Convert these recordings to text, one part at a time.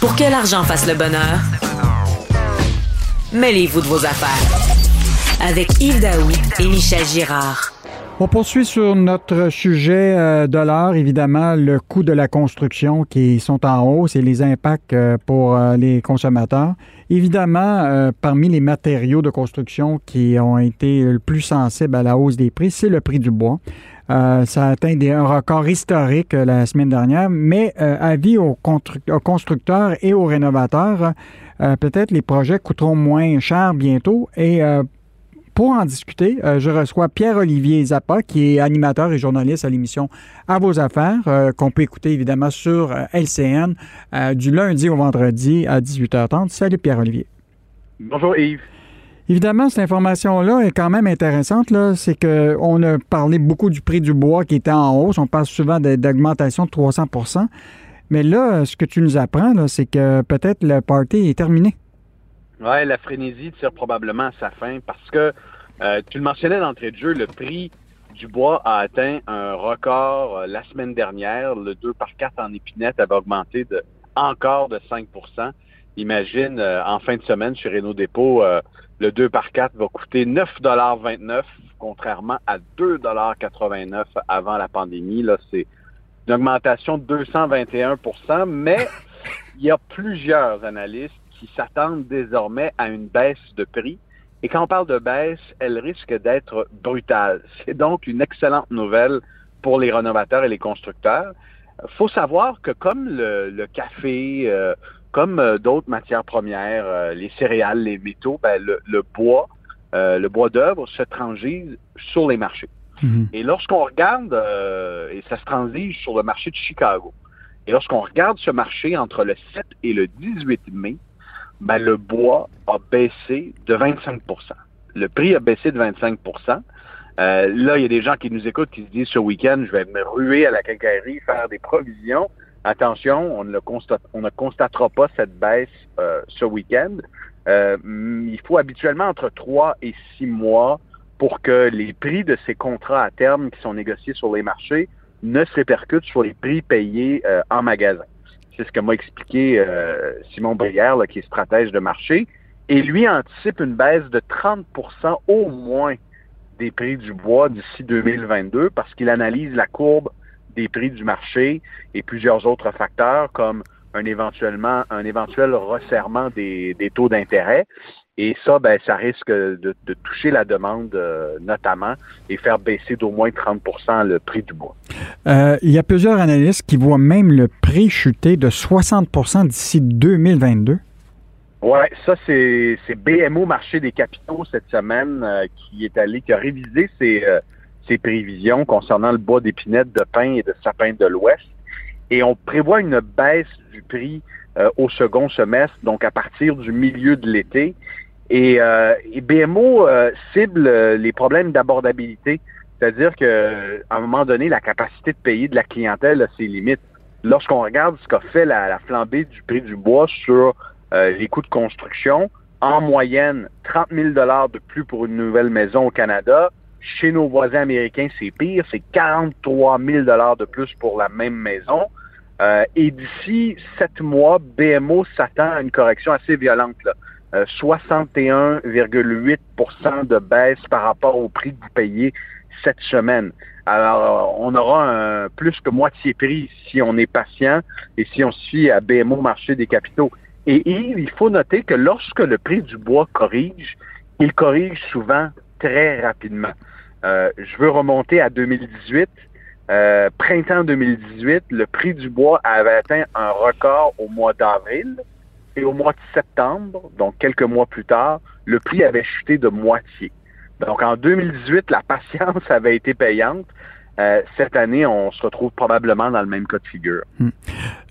Pour que l'argent fasse le bonheur, mêlez-vous de vos affaires. Avec Yves Daoui et Michel Girard. On poursuit sur notre sujet euh, de l'heure, évidemment, le coût de la construction qui sont en hausse et les impacts euh, pour euh, les consommateurs. Évidemment, parmi les matériaux de construction qui ont été le plus sensibles à la hausse des prix, c'est le prix du bois. Ça a atteint des, un record historique la semaine dernière, mais avis aux, aux, constructeurs et aux rénovateurs, peut-être les projets coûteront moins cher bientôt et pour en discuter, euh, je reçois Pierre-Olivier Zappa, qui est animateur et journaliste à l'émission À vos affaires, euh, qu'on peut écouter évidemment sur euh, LCN du lundi au vendredi à 18h30. Salut Pierre-Olivier. Bonjour Yves. Évidemment, cette information-là est quand même intéressante. C'est qu'on a parlé beaucoup du prix du bois qui était en hausse. On parle souvent d'augmentation de 300% Mais là, ce que tu nous apprends, c'est que peut-être le party est terminé. Oui, la frénésie tire probablement sa fin parce que euh, tu le mentionnais d'entrée de jeu, le prix du bois a atteint un record euh, la semaine dernière. Le 2 par 4 en épinette avait augmenté de encore de 5 Imagine, euh, en fin de semaine, chez Renault Dépôt, le 2 par 4 va coûter 9,29 contrairement à 2,89 avant la pandémie. Là, c'est une augmentation de 221% mais il y a plusieurs analystes qui s'attendent désormais à une baisse de prix. Et quand on parle de baisse, elle risque d'être brutale. C'est donc une excellente nouvelle pour les rénovateurs et les constructeurs. Faut savoir que comme le, café, euh, comme euh, d'autres matières premières, euh, les céréales, les métaux, ben, le, bois, le bois d'œuvre se transige sur les marchés. Mhm. Et lorsqu'on regarde, et ça se transige sur le marché de Chicago, et lorsqu'on regarde ce marché entre le 7 et le 18 mai, ben, le bois a baissé de 25% Le prix a baissé de 25% euh, Là, il y a des gens qui nous écoutent qui se disent ce week-end, je vais me ruer à la quincaillerie, faire des provisions. Attention, on ne, constate, on ne constatera pas cette baisse euh, ce week-end. Euh, il faut habituellement entre 3 et 6 mois pour que les prix de ces contrats à terme qui sont négociés sur les marchés ne se répercutent sur les prix payés en magasin. C'est ce que m'a expliqué euh, Simon Brière, qui est stratège de marché. Et lui anticipe une baisse de 30% au moins des prix du bois d'ici 2022 parce qu'il analyse la courbe des prix du marché et plusieurs autres facteurs comme un, éventuellement, un éventuel resserrement des taux d'intérêt. Et ça, ben, ça risque de, toucher la demande euh, notamment et faire baisser d'au moins 30 le prix du bois. Euh, il y a plusieurs analystes qui voient même le prix chuter de 60 d'ici 2022. Oui, ça, c'est BMO Marché des capitaux cette semaine euh, qui est allé, qui a révisé ses, ses prévisions concernant le bois d'épinette, de pin et de sapin de l'Ouest. Et on prévoit une baisse du prix au second semestre, donc à partir du milieu de l'été. Et, euh, BMO euh, cible euh, les problèmes d'abordabilité, c'est-à-dire que à un moment donné, la capacité de payer de la clientèle a ses limites. Lorsqu'on regarde ce qu'a fait la, flambée du prix du bois sur euh, les coûts de construction, en moyenne, 30 000 de plus pour une nouvelle maison au Canada. Chez nos voisins américains, c'est pire, c'est 43 000 de plus pour la même maison. et d'ici sept mois, BMO s'attend à une correction assez violente. Là. 61,8% euh, de baisse par rapport au prix que vous payez cette semaine. Alors, on aura un plus que moitié prix si on est patient et si on suit à BMO marché des capitaux. Et il faut noter que lorsque le prix du bois corrige, il corrige souvent très rapidement. Euh, je veux remonter à 2018. Euh, printemps 2018, le prix du bois avait atteint un record au mois d'avril. Et au mois de septembre, donc quelques mois plus tard, le prix avait chuté de moitié. Donc en 2018, la patience avait été payante. Euh, cette année, on se retrouve probablement dans le même cas de figure. Hmm.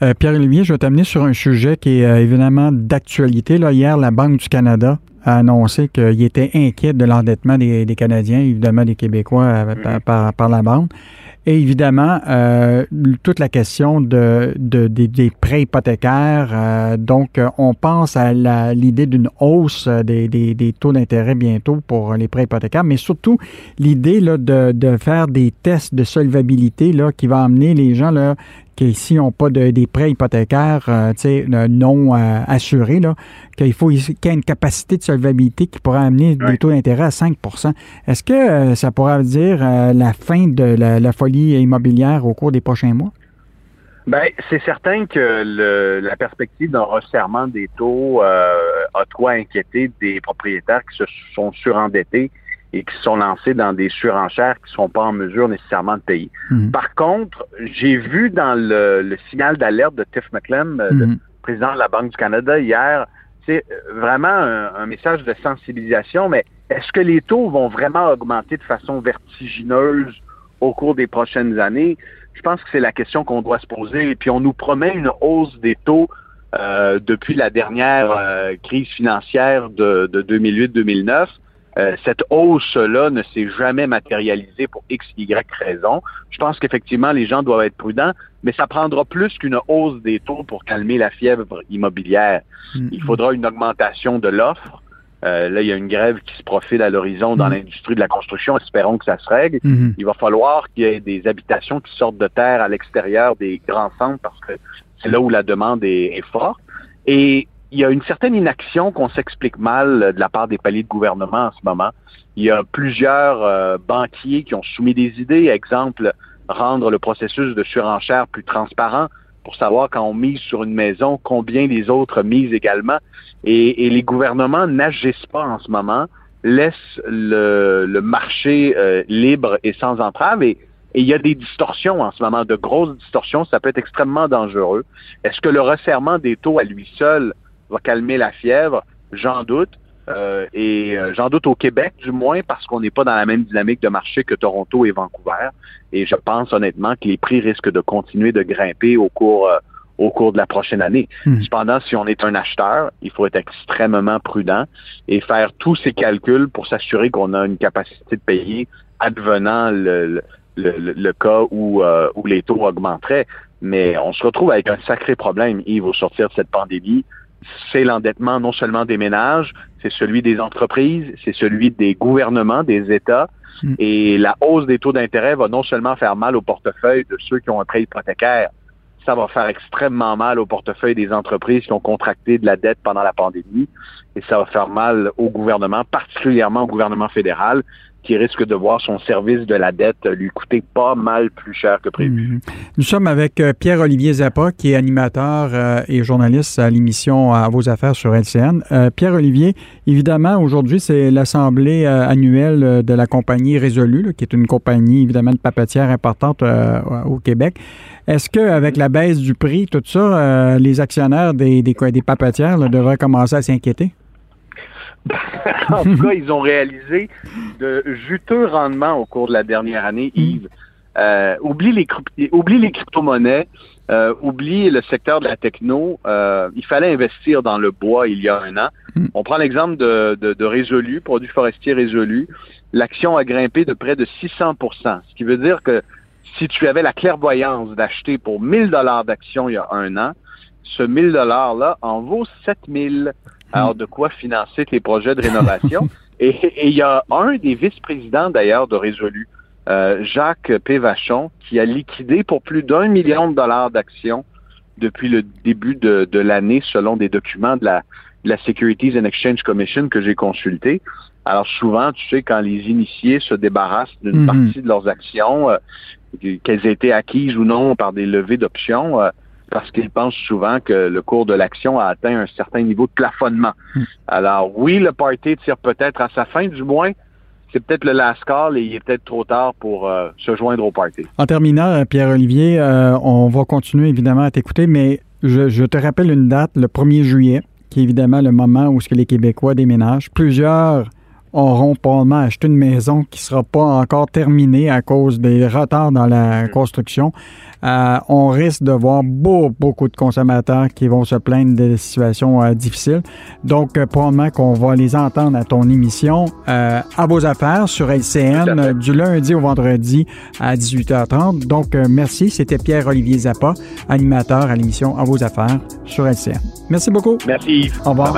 Euh, Pierre-Olivier, je vais t'amener sur un sujet qui est évidemment d'actualité. hier, la Banque du Canada a annoncé qu'il était inquiet de l'endettement des, Canadiens, évidemment des Québécois hmm. par, par, la Banque. Et évidemment, euh, toute la question de, des, prêts hypothécaires. Euh, donc, on pense à l'idée d'une hausse des, des taux d'intérêt bientôt pour les prêts hypothécaires, mais surtout l'idée de, de faire des tests de solvabilité là, qui va amener les gens là, qui s'ils n'ont pas de, des prêts hypothécaires euh, non euh, assurés, qu'il faut qu'il y ait une capacité de solvabilité qui pourrait amener des taux d'intérêt à 5% Est-ce que euh, ça pourrait dire la fin de la, folie immobilière au cours des prochains mois? Ben, c'est certain que la perspective d'un resserrement des taux a trop inquiété des propriétaires qui se sont surendettés et qui sont lancés dans des surenchères qui ne sont pas en mesure nécessairement de payer. Mhm. Par contre, j'ai vu dans le, signal d'alerte de Tiff McClem, euh, le mhm. président de la Banque du Canada, hier, c'est vraiment un, message de sensibilisation, mais est-ce que les taux vont vraiment augmenter de façon vertigineuse au cours des prochaines années? Je pense que c'est la question qu'on doit se poser. Et puis, on nous promet une hausse des taux euh, depuis la dernière euh, crise financière de, de 2008-2009. Euh, cette hausse-là ne s'est jamais matérialisée pour X, Y raison. Je pense qu'effectivement, les gens doivent être prudents, mais ça prendra plus qu'une hausse des taux pour calmer la fièvre immobilière. Mm-hmm. Il faudra une augmentation de l'offre. Euh, là, il y a une grève qui se profile à l'horizon dans mm-hmm. l'industrie de la construction. Espérons que ça se règle. Mm-hmm. Il va falloir qu'il y ait des habitations qui sortent de terre à l'extérieur des grands centres parce que c'est là où la demande est, est forte. Et il y a une certaine inaction qu'on s'explique mal euh, de la part des paliers de gouvernement en ce moment. Il y a plusieurs euh, banquiers qui ont soumis des idées, exemple, rendre le processus de surenchère plus transparent pour savoir quand on mise sur une maison, combien les autres misent également. Et, les gouvernements n'agissent pas en ce moment, laissent le, marché euh, libre et sans entrave. Et, et il y a des distorsions en ce moment, de grosses distorsions. Ça peut être extrêmement dangereux. Est-ce que le resserrement des taux à lui seul va calmer la fièvre, j'en doute. Euh, et euh, j'en doute au Québec, du moins, parce qu'on n'est pas dans la même dynamique de marché que Toronto et Vancouver. Et je pense honnêtement que les prix risquent de continuer de grimper au cours euh, au cours de la prochaine année. Hmm. Cependant, si on est un acheteur, il faut être extrêmement prudent et faire tous ces calculs pour s'assurer qu'on a une capacité de payer advenant le, le, le, cas où, où les taux augmenteraient. Mais on se retrouve avec un sacré problème, Yves, au sortir de cette pandémie c'est l'endettement non seulement des ménages, c'est celui des entreprises, c'est celui des gouvernements, des États. Hmm. Et la hausse des taux d'intérêt va non seulement faire mal au portefeuille de ceux qui ont un prêt hypothécaire, ça va faire extrêmement mal au portefeuille des entreprises qui ont contracté de la dette pendant la pandémie et ça va faire mal au gouvernement, particulièrement au gouvernement fédéral, qui risque de voir son service de la dette lui coûter pas mal plus cher que prévu. Mhm. Nous sommes avec euh, Pierre-Olivier Zappa, qui est animateur euh, et journaliste à l'émission À vos affaires sur LCN. Euh, Pierre-Olivier, évidemment, aujourd'hui, c'est l'assemblée annuelle de la compagnie Résolu, qui est une compagnie, évidemment, de papetière importante au Québec. Est-ce qu'avec la baisse du prix, tout ça, les actionnaires des papetières devraient commencer à s'inquiéter? en tout cas, ils ont réalisé de juteux rendements au cours de la dernière année, mm. Yves. Euh, oublie les, oublie les crypto-monnaies, euh, oublie le secteur de la techno. Euh, il fallait investir dans le bois il y a un an. Mm. On prend l'exemple de, de, de Résolu, produit forestier Résolu. L'action a grimpé de près de 600% ce qui veut dire que si tu avais la clairvoyance d'acheter pour 1000 dollars d'action il y a un an, ce 1000 dollars-là en vaut 7000. Alors, de quoi financer tes projets de rénovation? et il y a un des vice-présidents, d'ailleurs, de Résolu, euh, Jacques Pévachon, qui a liquidé pour plus d'un million de dollars d'actions depuis le début de, l'année, selon des documents de la, Securities and Exchange Commission que j'ai consultés. Alors souvent, tu sais, quand les initiés se débarrassent d'une mhm. partie de leurs actions, euh, qu'elles aient été acquises ou non par des levées d'options, euh, parce qu'ils pensent souvent que le cours de l'action a atteint un certain niveau de plafonnement. Hmm. Alors oui, le party tire peut-être à sa fin, du moins, c'est peut-être le last call et il est peut-être trop tard pour euh, se joindre au party. En terminant, euh, Pierre-Olivier, euh, on va continuer évidemment à t'écouter, mais je, te rappelle une date, le 1er juillet, qui est évidemment le moment où ce que les Québécois déménagent. Plusieurs auront probablement acheté une maison qui ne sera pas encore terminée à cause des retards dans la hmm. construction. Euh, on risque de voir beaucoup, beaucoup de consommateurs qui vont se plaindre de situations euh, difficiles. Donc, euh, probablement qu'on va les entendre à ton émission à vos affaires sur LCN du lundi au vendredi à 18h30. Donc, merci. C'était Pierre-Olivier Zappa, animateur à l'émission À vos affaires sur LCN. Merci beaucoup. Merci. Au revoir.